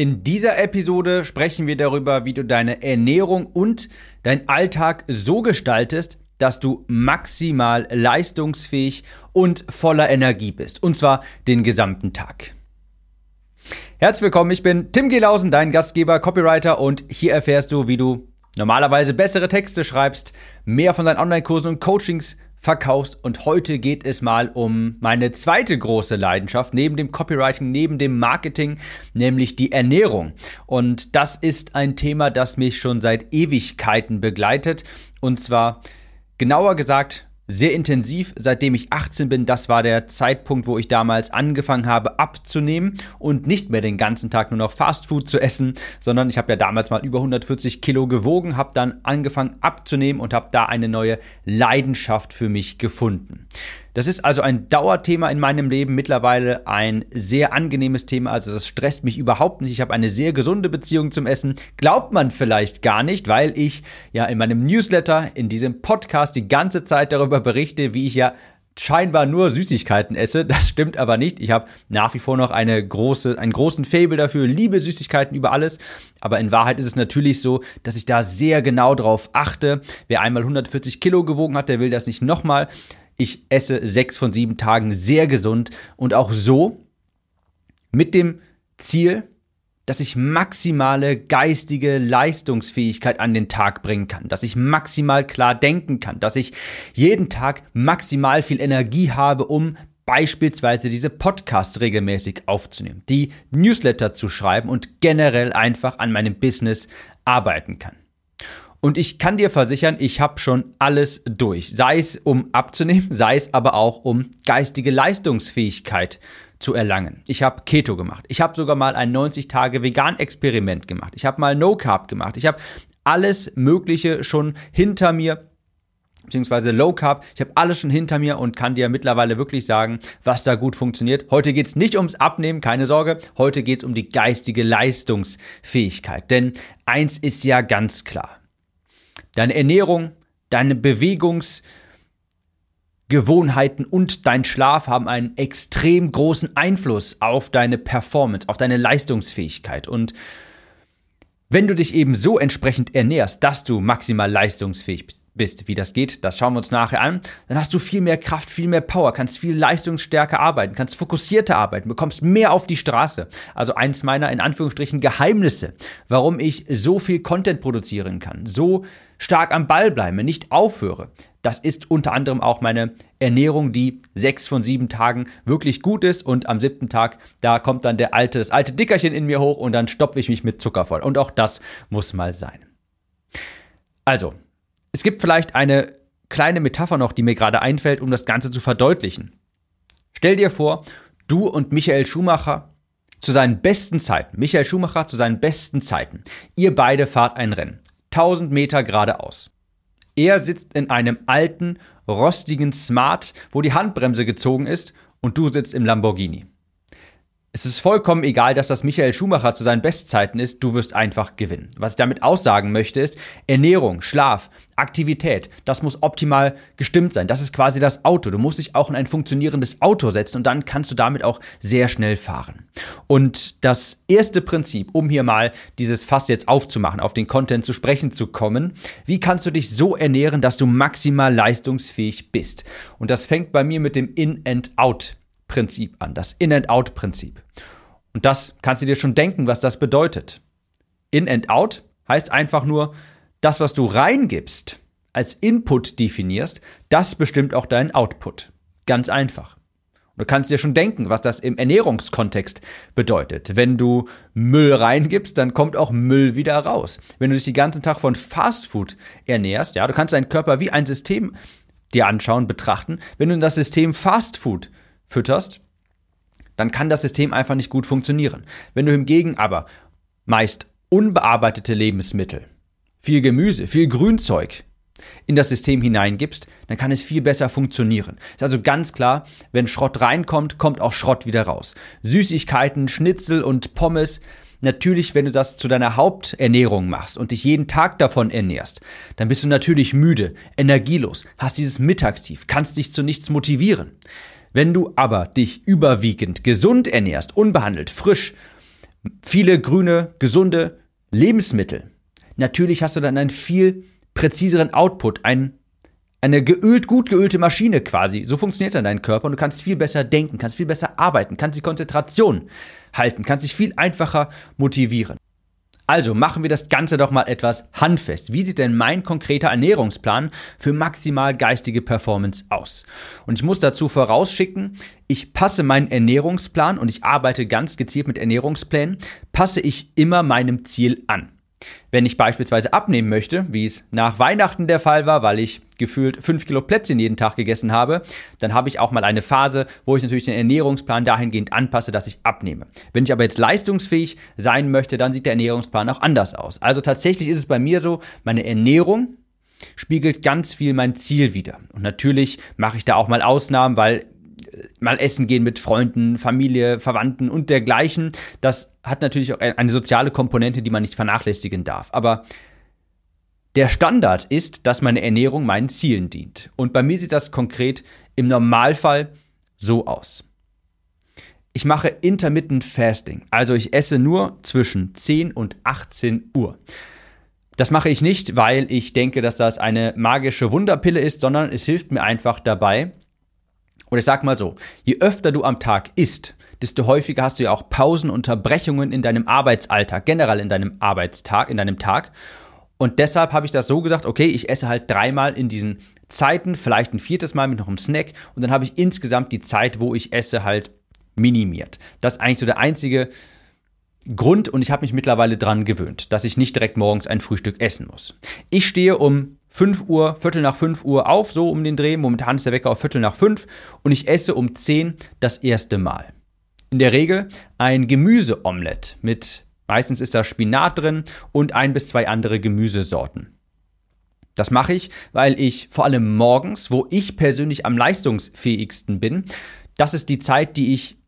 In dieser Episode sprechen wir darüber, wie du deine Ernährung und dein Alltag so gestaltest, dass du maximal leistungsfähig und voller Energie bist. Und zwar den gesamten Tag. Herzlich willkommen, ich bin Tim Gelausen, dein Gastgeber, Copywriter und hier erfährst du, wie du normalerweise bessere Texte schreibst, mehr von deinen Online-Kursen und Coachings verkaufst. Und heute geht es mal um meine zweite große Leidenschaft neben dem Copywriting, neben dem Marketing, nämlich die Ernährung. Und das ist ein Thema, das mich schon seit Ewigkeiten begleitet. Und zwar genauer gesagt sehr intensiv, seitdem ich 18 bin. Das war der Zeitpunkt, wo ich damals angefangen habe abzunehmen und nicht mehr den ganzen Tag nur noch Fastfood zu essen, sondern ich habe ja damals mal über 140 Kilo gewogen, habe dann angefangen abzunehmen und habe da eine neue Leidenschaft für mich gefunden. Das ist also ein Dauerthema in meinem Leben, mittlerweile ein sehr angenehmes Thema, also das stresst mich überhaupt nicht. Ich habe eine sehr gesunde Beziehung zum Essen. Glaubt man vielleicht gar nicht, weil ich ja in meinem Newsletter, in diesem Podcast die ganze Zeit darüber berichte, wie ich ja scheinbar nur Süßigkeiten esse. Das stimmt aber nicht. Ich habe nach wie vor noch eine große, einen großen Fable dafür, liebe Süßigkeiten über alles. Aber in Wahrheit ist es natürlich so, dass ich da sehr genau drauf achte. Wer einmal 140 Kilo gewogen hat, der will das nicht nochmal. Ich esse sechs von sieben Tagen sehr gesund und auch so mit dem Ziel, dass ich maximale geistige Leistungsfähigkeit an den Tag bringen kann, dass ich maximal klar denken kann, dass ich jeden Tag maximal viel Energie habe, um beispielsweise diese Podcasts regelmäßig aufzunehmen, die Newsletter zu schreiben und generell einfach an meinem Business arbeiten kann. Und ich kann dir versichern, ich habe schon alles durch. Sei es um abzunehmen, sei es aber auch um geistige Leistungsfähigkeit zu erlangen. Ich habe Keto gemacht. Ich habe sogar mal ein 90-Tage-Vegan-Experiment gemacht. Ich habe mal No Carb gemacht. Ich habe alles Mögliche schon hinter mir beziehungsweise Low Carb. Ich habe alles schon hinter mir und kann dir mittlerweile wirklich sagen, was da gut funktioniert. Heute geht es nicht ums Abnehmen, keine Sorge. Heute geht es um die geistige Leistungsfähigkeit. Denn eins ist ja ganz klar. Deine Ernährung, deine Bewegungsgewohnheiten und dein Schlaf haben einen extrem großen Einfluss auf deine Performance, auf deine Leistungsfähigkeit. Und wenn du dich eben so entsprechend ernährst, dass du maximal leistungsfähig bist, wie das geht, das schauen wir uns nachher an, dann hast du viel mehr Kraft, viel mehr Power, kannst viel leistungsstärker arbeiten, kannst fokussierter arbeiten, bekommst mehr auf die Straße. Also eins meiner in Anführungsstrichen Geheimnisse, warum ich so viel Content produzieren kann, so stark am Ball bleibe, nicht aufhöre. Das ist unter anderem auch meine Ernährung, die sechs von sieben Tagen wirklich gut ist und am siebten Tag, da kommt dann der alte, das alte Dickerchen in mir hoch und dann stopfe ich mich mit Zucker voll. Und auch das muss mal sein. Also, es gibt vielleicht eine kleine Metapher noch, die mir gerade einfällt, um das Ganze zu verdeutlichen. Stell dir vor, du und Michael Schumacher zu seinen besten Zeiten, Michael Schumacher zu seinen besten Zeiten, ihr beide fahrt ein Rennen. 1000 Meter geradeaus. Er sitzt in einem alten, rostigen Smart, wo die Handbremse gezogen ist, und du sitzt im Lamborghini. Es ist vollkommen egal, dass das Michael Schumacher zu seinen Bestzeiten ist, du wirst einfach gewinnen. Was ich damit aussagen möchte ist, Ernährung, Schlaf, Aktivität, das muss optimal gestimmt sein. Das ist quasi das Auto. Du musst dich auch in ein funktionierendes Auto setzen und dann kannst du damit auch sehr schnell fahren. Und das erste Prinzip, um hier mal dieses Fass jetzt aufzumachen, auf den Content zu sprechen zu kommen, wie kannst du dich so ernähren, dass du maximal leistungsfähig bist? Und das fängt bei mir mit dem In-and-Out Prinzip an, das In-and-Out-Prinzip. Und das kannst du dir schon denken, was das bedeutet. In and out heißt einfach nur, das, was du reingibst, als Input definierst, das bestimmt auch deinen Output. Ganz einfach. Du kannst dir schon denken, was das im Ernährungskontext bedeutet. Wenn du Müll reingibst, dann kommt auch Müll wieder raus. Wenn du dich den ganzen Tag von Fastfood ernährst, ja, du kannst deinen Körper wie ein System dir anschauen, betrachten. Wenn du das System Fastfood fütterst, dann kann das System einfach nicht gut funktionieren. Wenn du hingegen aber meist unbearbeitete Lebensmittel, viel Gemüse, viel Grünzeug in das System hineingibst, dann kann es viel besser funktionieren. Ist also ganz klar, wenn Schrott reinkommt, kommt auch Schrott wieder raus. Süßigkeiten, Schnitzel und Pommes, natürlich, wenn du das zu deiner Haupternährung machst und dich jeden Tag davon ernährst, dann bist du natürlich müde, energielos, hast dieses Mittagstief, kannst dich zu nichts motivieren. Wenn du aber dich überwiegend gesund ernährst, unbehandelt, frisch viele grüne, gesunde Lebensmittel. Natürlich hast du dann einen viel präziseren Output, ein, eine geölt, gut geölte Maschine quasi. So funktioniert dann dein Körper und du kannst viel besser denken, kannst viel besser arbeiten, kannst die Konzentration halten, kannst dich viel einfacher motivieren. Also machen wir das Ganze doch mal etwas handfest. Wie sieht denn mein konkreter Ernährungsplan für maximal geistige Performance aus? Und ich muss dazu vorausschicken, ich passe meinen Ernährungsplan und ich arbeite ganz gezielt mit Ernährungsplänen, passe ich immer meinem Ziel an. Wenn ich beispielsweise abnehmen möchte, wie es nach Weihnachten der Fall war, weil ich gefühlt 5 Kilo Plätzchen jeden Tag gegessen habe, dann habe ich auch mal eine Phase, wo ich natürlich den Ernährungsplan dahingehend anpasse, dass ich abnehme. Wenn ich aber jetzt leistungsfähig sein möchte, dann sieht der Ernährungsplan auch anders aus. Also tatsächlich ist es bei mir so, meine Ernährung spiegelt ganz viel mein Ziel wider. Und natürlich mache ich da auch mal Ausnahmen, weil mal essen gehen mit Freunden, Familie, Verwandten und dergleichen. Das hat natürlich auch eine soziale Komponente, die man nicht vernachlässigen darf. Aber der Standard ist, dass meine Ernährung meinen Zielen dient. Und bei mir sieht das konkret im Normalfall so aus. Ich mache Intermittent Fasting, also ich esse nur zwischen 10 und 18 Uhr. Das mache ich nicht, weil ich denke, dass das eine magische Wunderpille ist, sondern es hilft mir einfach dabei, oder ich sag mal so, je öfter du am Tag isst, desto häufiger hast du ja auch Pausen, Unterbrechungen in deinem Arbeitsalltag, generell in deinem Arbeitstag, in deinem Tag. Und deshalb habe ich das so gesagt, okay, ich esse halt dreimal in diesen Zeiten, vielleicht ein viertes Mal mit noch einem Snack und dann habe ich insgesamt die Zeit, wo ich esse, halt minimiert. Das ist eigentlich so der einzige Grund und ich habe mich mittlerweile dran gewöhnt, dass ich nicht direkt morgens ein Frühstück essen muss. Ich stehe um 5 Uhr, Viertel nach 5 Uhr auf, so um den Dreh. Momentan ist der Wecker auf Viertel nach 5 und ich esse um 10 das erste Mal. In der Regel ein Gemüseomelett mit, meistens ist da Spinat drin und ein bis zwei andere Gemüsesorten. Das mache ich, weil ich vor allem morgens, wo ich persönlich am leistungsfähigsten bin, das ist die Zeit, die ich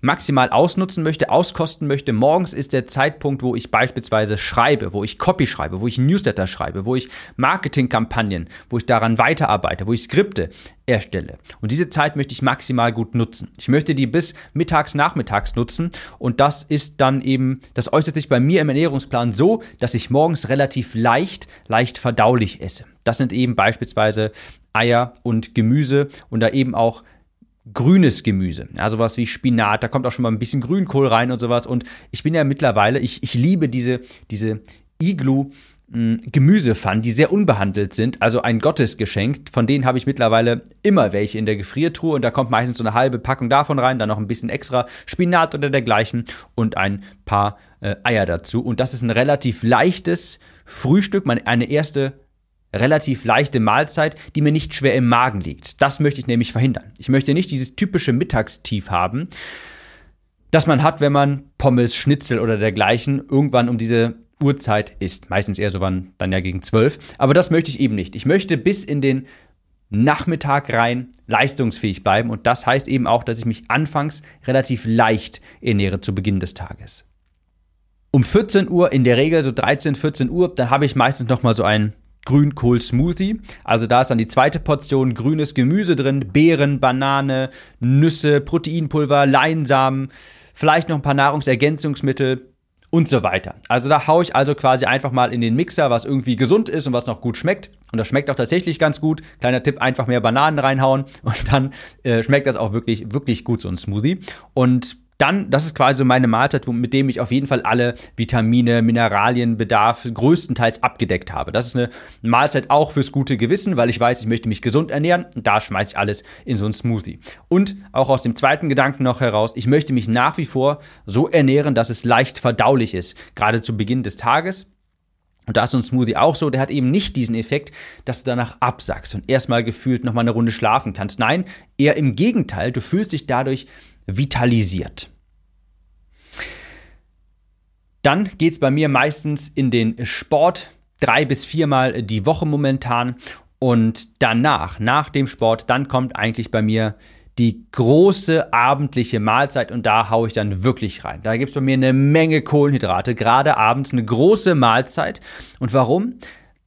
maximal ausnutzen möchte, auskosten möchte. Morgens ist der Zeitpunkt, wo ich beispielsweise schreibe, wo ich Copy schreibe, wo ich Newsletter schreibe, wo ich Marketingkampagnen, wo ich daran weiterarbeite, wo ich Skripte erstelle. Und diese Zeit möchte ich maximal gut nutzen. Ich möchte die bis mittags, nachmittags nutzen und das ist dann eben, das äußert sich bei mir im Ernährungsplan so, dass ich morgens relativ leicht, leicht verdaulich esse. Das sind eben beispielsweise Eier und Gemüse und da eben auch grünes Gemüse. Ja, sowas wie Spinat, da kommt auch schon mal ein bisschen Grünkohl rein und sowas. Und ich bin ja mittlerweile, ich, ich liebe diese, diese Iglu. Hm, Gemüsepfannen, die sehr unbehandelt sind, also ein Gottesgeschenk. Von denen habe ich mittlerweile immer welche in der Gefriertruhe und da kommt meistens so eine halbe Packung davon rein, dann noch ein bisschen extra Spinat oder dergleichen und ein paar äh, Eier dazu. Und das ist ein relativ leichtes Frühstück, meine, eine erste relativ leichte Mahlzeit, die mir nicht schwer im Magen liegt. Das möchte ich nämlich verhindern. Ich möchte nicht dieses typische Mittagstief haben, das man hat, wenn man Pommes, Schnitzel oder dergleichen irgendwann um diese Uhrzeit isst. Meistens eher so wann dann ja gegen zwölf. Aber das möchte ich eben nicht. Ich möchte bis in den Nachmittag rein leistungsfähig bleiben und das heißt eben auch, dass ich mich anfangs relativ leicht ernähre zu Beginn des Tages. Um 14 Uhr, in der Regel so 13, 14 Uhr, dann habe ich meistens noch mal so einen Grünkohl-Smoothie. Also da ist dann die zweite Portion grünes Gemüse drin, Beeren, Banane, Nüsse, Proteinpulver, Leinsamen, vielleicht noch ein paar Nahrungsergänzungsmittel und so weiter. Also da haue ich also quasi einfach mal in den Mixer, was irgendwie gesund ist und was noch gut schmeckt. Und das schmeckt auch tatsächlich ganz gut. Kleiner Tipp, einfach mehr Bananen reinhauen und dann äh, schmeckt das auch wirklich, wirklich gut, so ein Smoothie. Und dann, das ist quasi meine Mahlzeit, mit dem ich auf jeden Fall alle Vitamine, Mineralienbedarf größtenteils abgedeckt habe. Das ist eine Mahlzeit auch fürs gute Gewissen, weil ich weiß, ich möchte mich gesund ernähren. Und da schmeiße ich alles in so einen Smoothie. Und auch aus dem zweiten Gedanken noch heraus, ich möchte mich nach wie vor so ernähren, dass es leicht verdaulich ist, gerade zu Beginn des Tages. Und da ist so ein Smoothie auch so, der hat eben nicht diesen Effekt, dass du danach absackst und erstmal gefühlt nochmal eine Runde schlafen kannst. Nein, eher im Gegenteil, du fühlst dich dadurch vitalisiert. Dann geht es bei mir meistens in den Sport, drei bis viermal die Woche momentan. Und danach, nach dem Sport, dann kommt eigentlich bei mir die große abendliche Mahlzeit und da haue ich dann wirklich rein. Da gibt es bei mir eine Menge Kohlenhydrate, gerade abends eine große Mahlzeit. Und warum?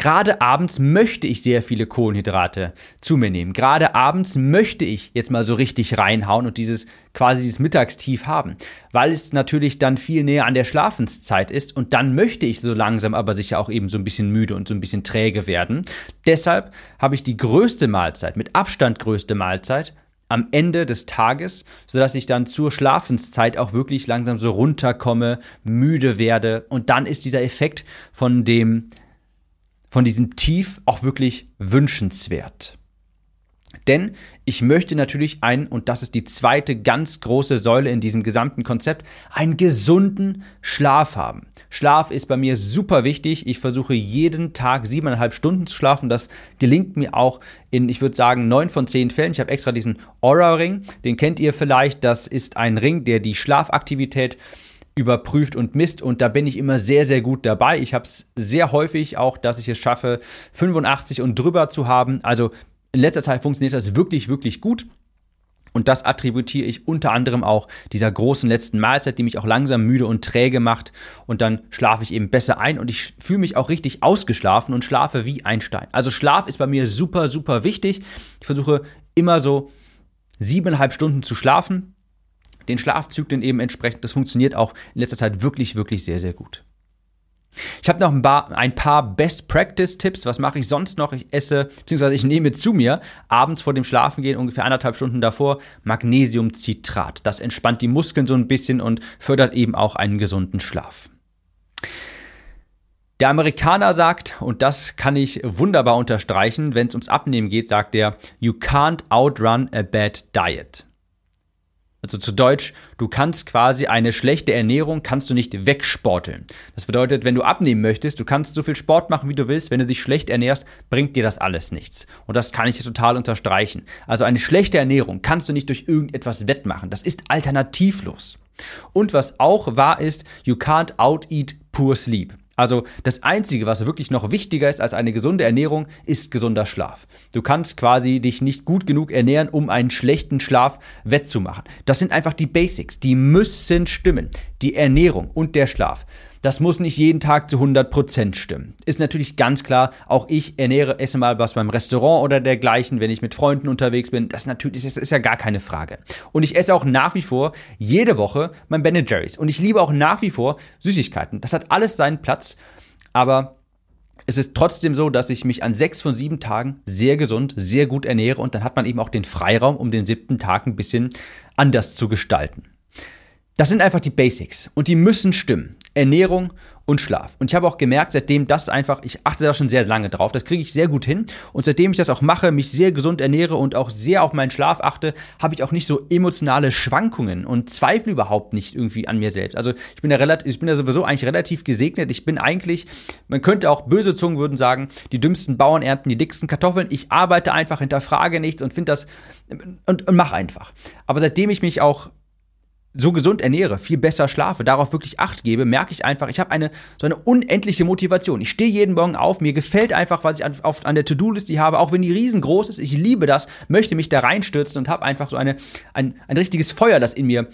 Gerade abends möchte ich sehr viele Kohlenhydrate zu mir nehmen. Gerade abends möchte ich jetzt mal so richtig reinhauen und dieses quasi dieses Mittagstief haben, weil es natürlich dann viel näher an der Schlafenszeit ist und dann möchte ich so langsam aber sicher auch eben so ein bisschen müde und so ein bisschen träge werden. Deshalb habe ich die größte Mahlzeit, mit Abstand größte Mahlzeit am Ende des Tages, sodass ich dann zur Schlafenszeit auch wirklich langsam so runterkomme, müde werde und dann ist dieser Effekt von dem von diesem Tief auch wirklich wünschenswert. Denn ich möchte natürlich einen, und das ist die zweite ganz große Säule in diesem gesamten Konzept, einen gesunden Schlaf haben. Schlaf ist bei mir super wichtig. Ich versuche jeden Tag siebeneinhalb Stunden zu schlafen. Das gelingt mir auch in, ich würde sagen, neun von zehn Fällen. Ich habe extra diesen Aura-Ring. Den kennt ihr vielleicht. Das ist ein Ring, der die Schlafaktivität überprüft und misst und da bin ich immer sehr, sehr gut dabei. Ich habe es sehr häufig auch, dass ich es schaffe, 85 und drüber zu haben. Also in letzter Zeit funktioniert das wirklich, wirklich gut. Und das attributiere ich unter anderem auch dieser großen letzten Mahlzeit, die mich auch langsam müde und träge macht. Und dann schlafe ich eben besser ein und ich fühle mich auch richtig ausgeschlafen und schlafe wie ein Stein. Also Schlaf ist bei mir super, super wichtig. Ich versuche immer so siebeneinhalb Stunden zu schlafen den Schlafzyklen eben entsprechend. Das funktioniert auch in letzter Zeit wirklich, wirklich sehr, sehr gut. Ich habe noch ein paar, Best Practice Tipps. Was mache ich sonst noch? Ich esse, beziehungsweise ich nehme zu mir abends vor dem Schlafengehen, ungefähr anderthalb Stunden davor, Magnesiumcitrat. Das entspannt die Muskeln so ein bisschen und fördert eben auch einen gesunden Schlaf. Der Amerikaner sagt, und das kann ich wunderbar unterstreichen, wenn es ums Abnehmen geht, sagt er, you can't outrun a bad diet. Also zu Deutsch, du kannst quasi eine schlechte Ernährung kannst du nicht wegsporteln. Das bedeutet, wenn du abnehmen möchtest, du kannst so viel Sport machen, wie du willst, wenn du dich schlecht ernährst, bringt dir das alles nichts. Und das kann ich total unterstreichen. Also eine schlechte Ernährung kannst du nicht durch irgendetwas wettmachen. Das ist alternativlos. Und was auch wahr ist, you can't out eat poor sleep. Also das Einzige, was wirklich noch wichtiger ist als eine gesunde Ernährung, ist gesunder Schlaf. Du kannst quasi dich nicht gut genug ernähren, um einen schlechten Schlaf wettzumachen. Das sind einfach die Basics, die müssen stimmen. Die Ernährung und der Schlaf. Das muss nicht jeden Tag zu 100% stimmen. Ist natürlich ganz klar, auch ich ernähre, esse mal was beim Restaurant oder dergleichen, wenn ich mit Freunden unterwegs bin. Das natürlich das ist ja gar keine Frage. Und ich esse auch nach wie vor jede Woche mein Ben Jerry's. Und ich liebe auch nach wie vor Süßigkeiten. Das hat alles seinen Platz. Aber es ist trotzdem so, dass ich mich an sechs von sieben Tagen sehr gesund, sehr gut ernähre und dann hat man eben auch den Freiraum, um den siebten Tag ein bisschen anders zu gestalten. Das sind einfach die Basics und die müssen stimmen. Ernährung und Schlaf. Und ich habe auch gemerkt, seitdem das einfach, ich achte da schon sehr lange drauf, das kriege ich sehr gut hin. Und seitdem ich das auch mache, mich sehr gesund ernähre und auch sehr auf meinen Schlaf achte, habe ich auch nicht so emotionale Schwankungen und zweifle überhaupt nicht irgendwie an mir selbst. Also ich bin ja relativ, ich bin ja sowieso eigentlich relativ gesegnet. Ich bin eigentlich, man könnte auch böse Zungen würden sagen, die dümmsten Bauern ernten die dicksten Kartoffeln. Ich arbeite einfach, hinterfrage nichts und finde das und, und mach einfach. Aber seitdem ich mich auch so gesund ernähre, viel besser schlafe, darauf wirklich Acht gebe, merke ich einfach, ich habe eine so eine unendliche Motivation. Ich stehe jeden Morgen auf, mir gefällt einfach, was ich an, auf, an der To-Do-Liste habe, auch wenn die riesengroß ist. Ich liebe das, möchte mich da reinstürzen und habe einfach so eine, ein, ein richtiges Feuer, das in mir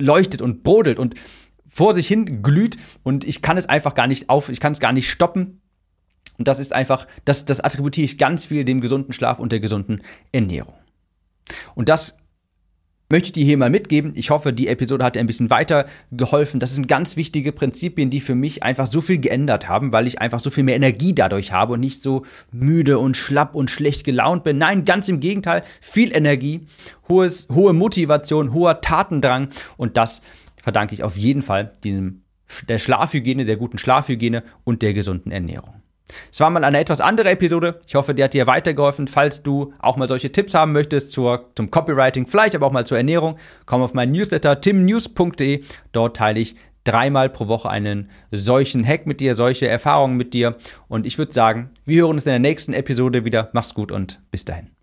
leuchtet und brodelt und vor sich hin glüht und ich kann es einfach gar nicht auf, ich kann es gar nicht stoppen. Und das ist einfach, das, das attributiere ich ganz viel dem gesunden Schlaf und der gesunden Ernährung. Und das möchte ich dir hier mal mitgeben. Ich hoffe, die Episode hat dir ein bisschen weiter geholfen. Das sind ganz wichtige Prinzipien, die für mich einfach so viel geändert haben, weil ich einfach so viel mehr Energie dadurch habe und nicht so müde und schlapp und schlecht gelaunt bin. Nein, ganz im Gegenteil, viel Energie, hohes, hohe Motivation, hoher Tatendrang und das verdanke ich auf jeden Fall diesem der Schlafhygiene, der guten Schlafhygiene und der gesunden Ernährung. Es war mal eine etwas andere Episode. Ich hoffe, die hat dir weitergeholfen. Falls du auch mal solche Tipps haben möchtest zur, zum Copywriting, vielleicht aber auch mal zur Ernährung, komm auf meinen Newsletter timnews.de. Dort teile ich dreimal pro Woche einen solchen Hack mit dir, solche Erfahrungen mit dir. Und ich würde sagen, wir hören uns in der nächsten Episode wieder. Mach's gut und bis dahin.